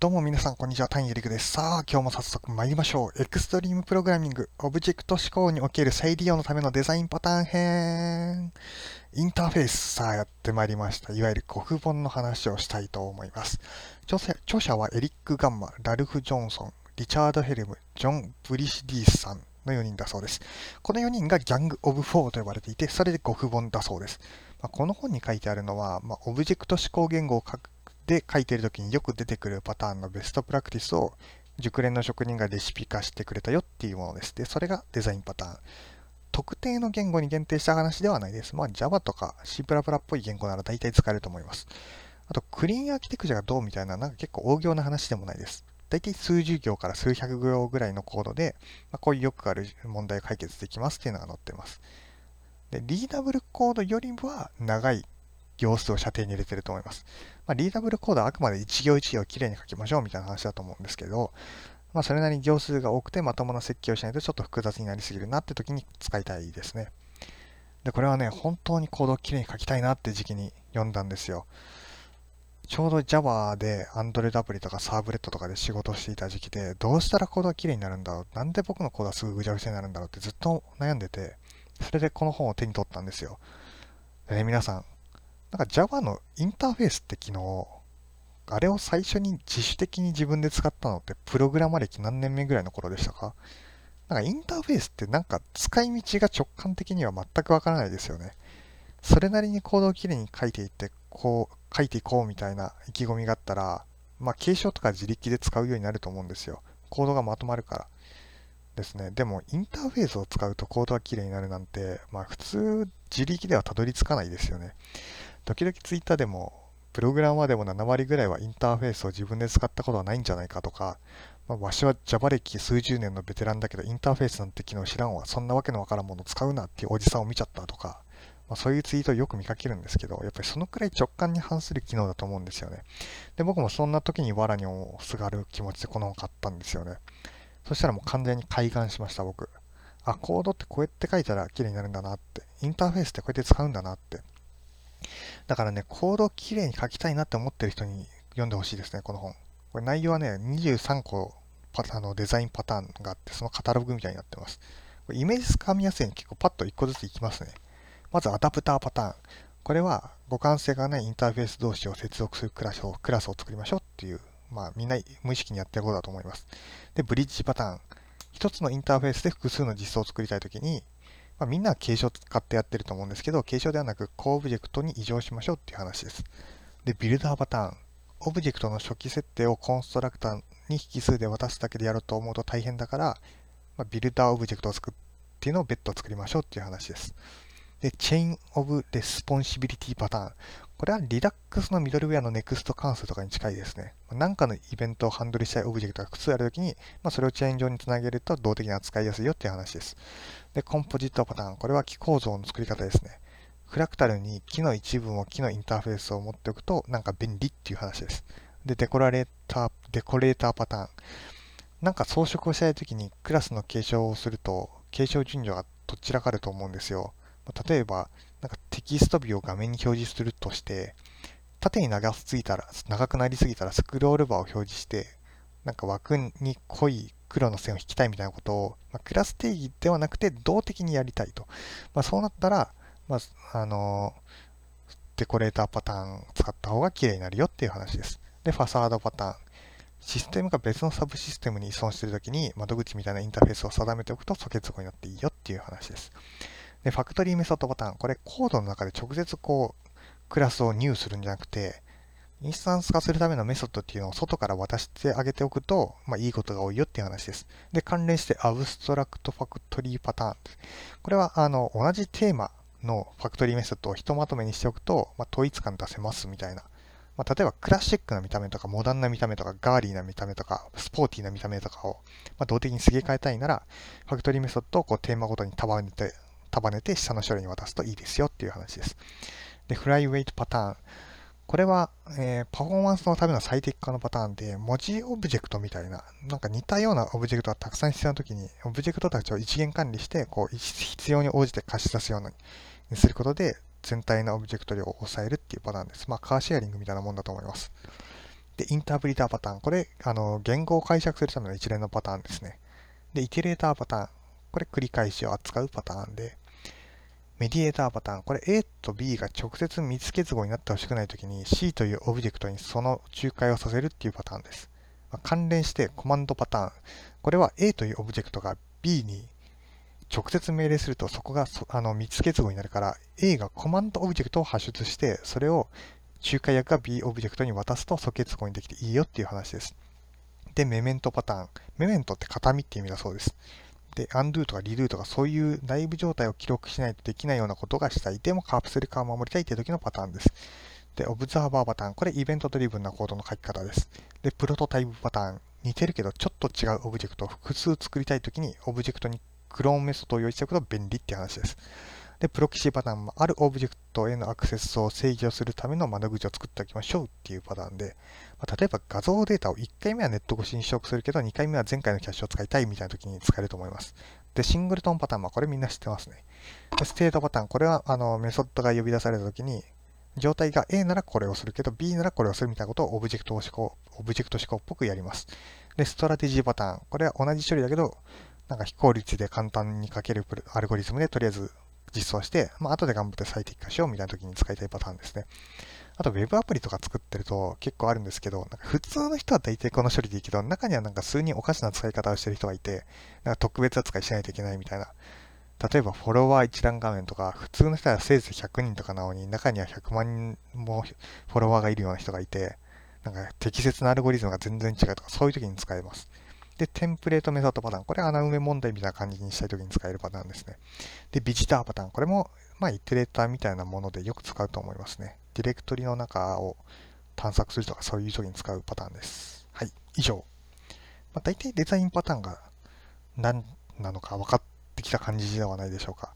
どうも皆さん、こんにちは。タインエリクです。さあ、今日も早速参りましょう。 Extreme Programming、オブジェクト指向における再利用のためのデザインパターン編。インターフェース、さあやってまいりました。いわゆる GoF 本の話をしたいと思います。著者はエリック・ガンマ、ラルフ・ジョンソン、リチャード・ヘルム、ジョン・ブリシディスさんの4人だそうです。この4人が Gang of Four と呼ばれていて、それで GoF 本だそうです。まあ、この本に書いてあるのは、まあ、オブジェクト指向言語を書くで書いている時によく出てくるパターンのベストプラクティスを熟練の職人がレシピ化してくれたよっていうものです。で、それがデザインパターン。特定の言語に限定した話ではないです。まあ Java とか C++ っぽい言語なら大体使えると思います。あと、クリーンアーキテクチャがどうみたいな、なんか結構大行な話でもないです。大体数十行から数百行ぐらいのコードで、まあ、こういうよくある問題を解決できますっていうのが載ってます。で、リーダブルコードよりは長い行数を射程に入れてると思います。まあ、リーダブルコードはあくまで1行1行きれいに書きましょうみたいな話だと思うんですけど、まあ、それなりに行数が多くてまともな設計をしないとちょっと複雑になりすぎるなって時に使いたいですね。で、これはね、本当にコードをきれいに書きたいなって時期に読んだんですよ。ちょうど Java で Android アプリとかサーブレットとかで仕事をしていた時期で、どうしたらコードがきれいになるんだろう？なんで僕のコードはすぐぐちゃぐちゃになるんだろうってずっと悩んでて、それでこの本を手に取ったんですよ。でね、皆さん、なんか Java のインターフェースって機能、あれを最初に自主的に自分で使ったのってプログラマ歴何年目ぐらいの頃でしたか？なんかインターフェースってなんか使い道が直感的には全くわからないですよね。それなりにコードをきれいに書いていって、こう、書いていこうみたいな意気込みがあったら、まあ継承とか自力で使うようになると思うんですよ。コードがまとまるから。ですね。でも、インターフェースを使うとコードが綺麗になるなんて、まあ普通自力ではたどり着かないですよね。時々ツイッターでも、プログラマーでも7割ぐらいはインターフェースを自分で使ったことはないんじゃないかとか、まあ、わしは Java 歴数十年のベテランだけど、インターフェースなんて機能知らんわ、そんなわけのわからんもの使うなっていうおじさんを見ちゃったとか、まあ、そういうツイートをよく見かけるんですけど、やっぱりそのくらい直感に反する機能だと思うんですよね。で、僕もそんな時に藁にもすがる気持ちでこの本買ったんですよね。そしたらもう完全に開眼しました、僕。あ、コードってこうやって書いたら綺麗になるんだなって。インターフェースってこうやって使うんだなって。だからね、コードをきれいに書きたいなって思ってる人に読んでほしいですね、この本。これ内容はね、23個パあのデザインパターンがあって、そのカタログみたいになってます。これイメージつかみやすいように結構パッと1個ずついきますね。まずアダプターパターン。これは互換性がないインターフェース同士を接続するクラスをクラスを作りましょうっていう、まあみんな無意識にやってることだと思います。で、ブリッジパターン。一つのインターフェースで複数の実装を作りたいときに、まあ、みんなは継承使ってやってると思うんですけど、継承ではなく、こうオブジェクトに委譲しましょうっていう話です。で、ビルダーパターン。オブジェクトの初期設定をコンストラクターに引数で渡すだけでやろうと思うと大変だから、まあ、ビルダーオブジェクトを作っていうのを別途作りましょうっていう話です。で、 Chain of Responsibility パターン。これは Redux のミドルウェアの next 関数とかに近いですね。何かのイベントをハンドルしたいオブジェクトが複数あるときに、まあ、それをチェーン状につなげると動的に扱いやすいよっていう話です。で、 Composite パターン。これは木構造の作り方ですね。フラクタルに木の一部も木のインターフェースを持っておくとなんか便利っていう話です。で、デコラレーター、デコレーターパターン。なんか装飾をしたいときにクラスの継承をすると、継承順序がどちらかると思うんですよ。例えば、なんかテキストビを画面に表示するとして、縦に長すぎたら、長くなりすぎたらスクロールバーを表示して、なんか枠に濃い黒の線を引きたいみたいなことを、まあ、クラス定義ではなくて動的にやりたいと。まあ、そうなったら、まあ、あの、デコレーターパターン使った方が綺麗になるよっていう話です。で、ファサードパターン。システムが別のサブシステムに依存しているときに窓口みたいなインターフェースを定めておくと素結合になっていいよっていう話です。で、ファクトリーメソッドパタン。これコードの中で直接こう、クラスを入するんじゃなくて、インスタンス化するためのメソッドっていうのを外から渡してあげておくと、まあ、いいことが多いよっていう話です。で、関連してアブストラクトファクトリーパターン。これは、あの、同じテーマのファクトリーメソッドをひとまとめにしておくと、まあ、統一感出せますみたいな。まあ、例えば、クラシックな見た目とか、モダンな見た目とか、ガーリーな見た目とか、スポーティーな見た目とかを、ま、動的にすげ替えたいなら、 Factory Method をこうテーマごとに束ねて、束ねて下の処理に渡すといいですよっていう話です。で、 Flyweight パターン。これは、えー、パフォーマンスのための最適化のパターンで、文字オブジェクトみたいな、なんか似たようなオブジェクトがたくさん必要なときに、オブジェクトたちを一元管理して、こう、必要に応じて貸し出すようにすることで、全体のオブジェクト量を抑えるっていうパターンです。まあ、カーシェアリングみたいなもんだと思います。で、 Interpreter パターン。これ、あの、言語を解釈するための一連のパターンですね。で、 Iterator パターン。これ、繰り返しを扱うパターンで、 Mediator パターン。これ A と B が直接密結合になってほしくないときに C というオブジェクトにその仲介をさせるっていうパターンです。まあ、関連してコマンドパターン。これは A というオブジェクトが B に直接命令するとそこがあの密結合になるから A がコマンドオブジェクトを発出してそれを仲介役が B オブジェクトに渡すと疎結合にできていいよっていう話です。で、 Memento パターン。 Memento って形見って意味だそうです。で、undo とか redo とかそういう内部状態を記録しないとできないようなことがしたい。でもカプセル化を守りたいという時のパターンです。で、オブザーバーパターン。これ event-driven なコードの書き方です。で、プロトタイプパターン。似てるけどちょっと違うオブジェクトを複数作りたい時にオブジェクトにクローンメソッドを用意しておくと便利って話です。で、プロキシパターンもあるオブジェクトへのアクセスを制御するための窓口を作っておきましょうっていうパターンで、まあ、例えば画像データを1回目はネット越しに取得するけど、2回目は前回のキャッシュを使いたいみたいな時に使えると思います。で、 Singleton パターンはこれみんな知ってますね。でステートパターン、これはあのメソッドが呼び出された時に、状態が A ならこれをするけど、B ならこれをするみたいなことをオブジェクト指向、オブジェクト指向っぽくやります。で、ストラテジーパターン、これは同じ処理だけど、なんか非効率で簡単に書けるアルゴリズムでとりあえず実装して、まあ、後で頑張って最適化しようみたいな時に使いたいパターンですね。あと、Web アプリとか作ってると結構あるんですけど、なんか普通の人は大体この処理でいいけど、中にはなんか数人おかしな使い方をしてる人がいて、なんか特別扱いしないといけないみたいな。例えば、フォロワー一覧画面とか、普通の人はせいぜい100人とかなのに、中には100万人もフォロワーがいるような人がいて、なんか適切なアルゴリズムが全然違うとか、そういう時に使えます。で、テンプレートメソッドパターン。これ穴埋め問題みたいな感じにしたいときに使えるパターンですね。で、ビジターパターン。これも、まあ、イテレーターみたいなものでよく使うと思いますね。ディレクトリの中を探索するとか、そういう時に使うパターンです。はい、以上。まあ、大体デザインパターンが何なのか分かってきた感じではないでしょうか。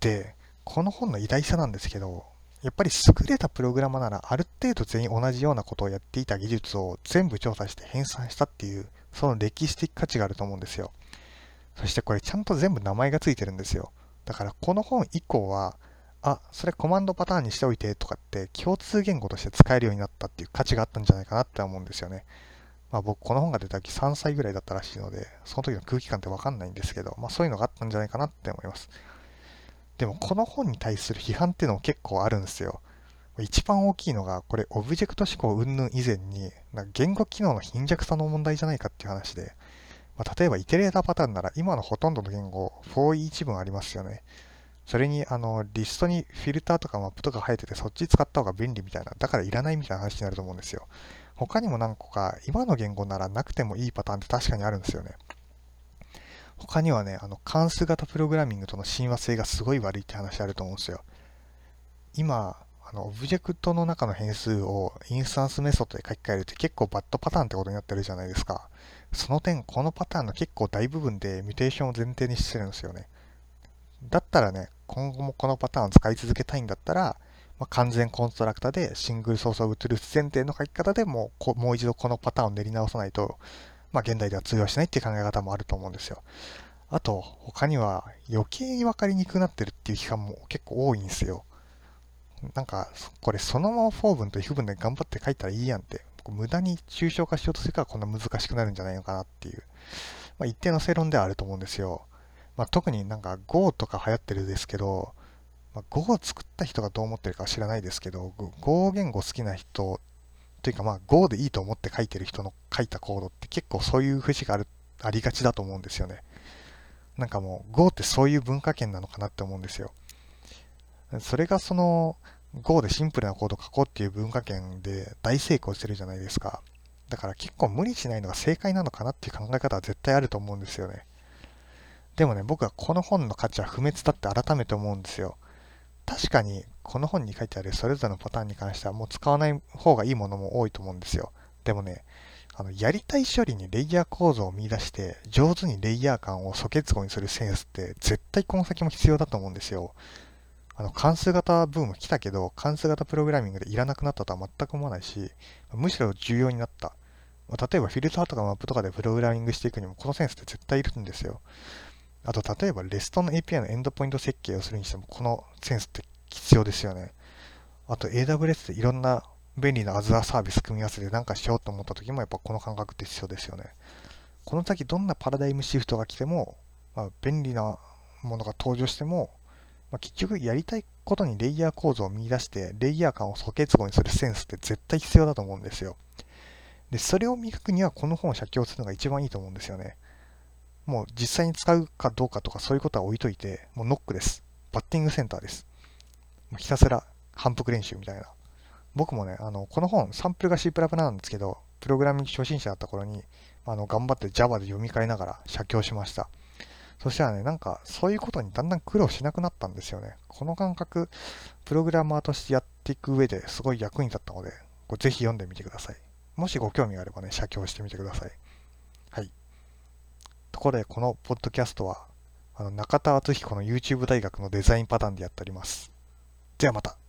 で、この本の偉大さなんですけど、やっぱり優れたプログラマならある程度全員同じようなことをやっていた技術を全部調査して編纂したっていうその歴史的価値があると思うんですよ。そしてこれちゃんと全部名前がついてるんですよ。だからこの本以降は、あ、それコマンドパターンにしておいてとかって共通言語として使えるようになったっていう価値があったんじゃないかなって思うんですよね。まあ僕この本が出た時3歳ぐらいだったらしいので、その時の空気感ってわかんないんですけど、まあそういうのがあったんじゃないかなって思います。でもこの本に対する批判っていうのも結構あるんですよ。一番大きいのが、これ、オブジェクト思考云々以前に、言語機能の貧弱さの問題じゃないかっていう話で、まあ、例えば、イテレーターパターンなら、今のほとんどの言語、for each 文ありますよね。それに、あの、リストにフィルターとかマップとか生えてて、そっち使った方が便利みたいな、だからいらないみたいな話になると思うんですよ。他にも何個か、今の言語ならなくてもいいパターンって確かにあるんですよね。他にはね、あの、関数型プログラミングとの親和性がすごい悪いって話あると思うんですよ。今、の、オブジェクトの中の変数をインスタンスメソッドで書き換えるって結構バッドパターンってことになってるじゃないですか。その点、このパターンの結構大部分で mutation を前提にしてるんですよね。だったらね、今後もこのパターンを使い続けたいんだったら、まあ、完全コンストラクタで single source of truth 前提の書き方でもうもう一度このパターンを練り直さないと、まあ、現代では通用しないっていう考え方もあると思うんですよ。あと、他には余計に分かりにくくなってるっていう批判も結構多いんですよ。なんか、これそのままフォー文と if 文で頑張って書いたらいいやんって、無駄に抽象化しようとするからこんな難しくなるんじゃないのかなっていう、まあ、一定の正論ではあると思うんですよ。まあ、特になんか Go とか流行ってるですけど、まあ、Go を作った人がどう思ってるかは知らないですけど、Go 言語好きな人というかまあ Go でいいと思って書いてる人の書いたコードって結構そういう節があるありがちだと思うんですよね。なんかもう Go ってそういう文化圏なのかなって思うんですよ。それがその Go でシンプルなコード書こうっていう文化圏で大成功してるじゃないですか。だから結構無理しないのが正解なのかなっていう考え方は絶対あると思うんですよね。でもね、僕はこの本の価値は不滅だって改めて思うんですよ。確かにこの本に書いてあるそれぞれのパターンに関してはもう使わない方がいいものも多いと思うんですよ。でもね、あのやりたい処理にレイヤー構造を見出して上手にレイヤー感を素結合にするセンスって絶対この先も必要だと思うんですよ。あの関数型ブーム来たけど、関数型プログラミングでいらなくなったとは全く思わないし、むしろ重要になった。ま例えばフィルターとかマップとかでプログラミングしていくにもこのセンスって絶対いるんですよ。あと例えば REST の API のエンドポイント設計をするにしてもこのセンスって必要ですよね。あと AWS でいろんな便利なアズアサービス組み合わせて何かしようと思った時もやっぱこの感覚って必要ですよね。この先どんなパラダイムシフトが来ても、まあ、便利なものが登場しても、まあ、結局やりたいことにレイヤー構造を見出して、レイヤー感を素結合にするセンスって絶対必要だと思うんですよ。で、それを磨くにはこの本を写経するのが一番いいと思うんですよね。もう実際に使うかどうかとかそういうことは置いといて、もうノックです。バッティングセンターです。もうひたすら反復練習みたいな。僕もね、あの、この本、サンプルが C++ なんですけど、プログラミング初心者だった頃に、あの、頑張って Java で読み替えながら写経しました。そしたらね、なんか、そういうことにだんだん苦労しなくなったんですよね。この感覚、プログラマーとしてやっていく上ですごい役に立ったので、これぜひ読んでみてください。もしご興味があればね、写経してみてください。はい。ところで、このポッドキャストは、あの中田敦彦の YouTube 大学のデザインパターンでやっております。ではまた。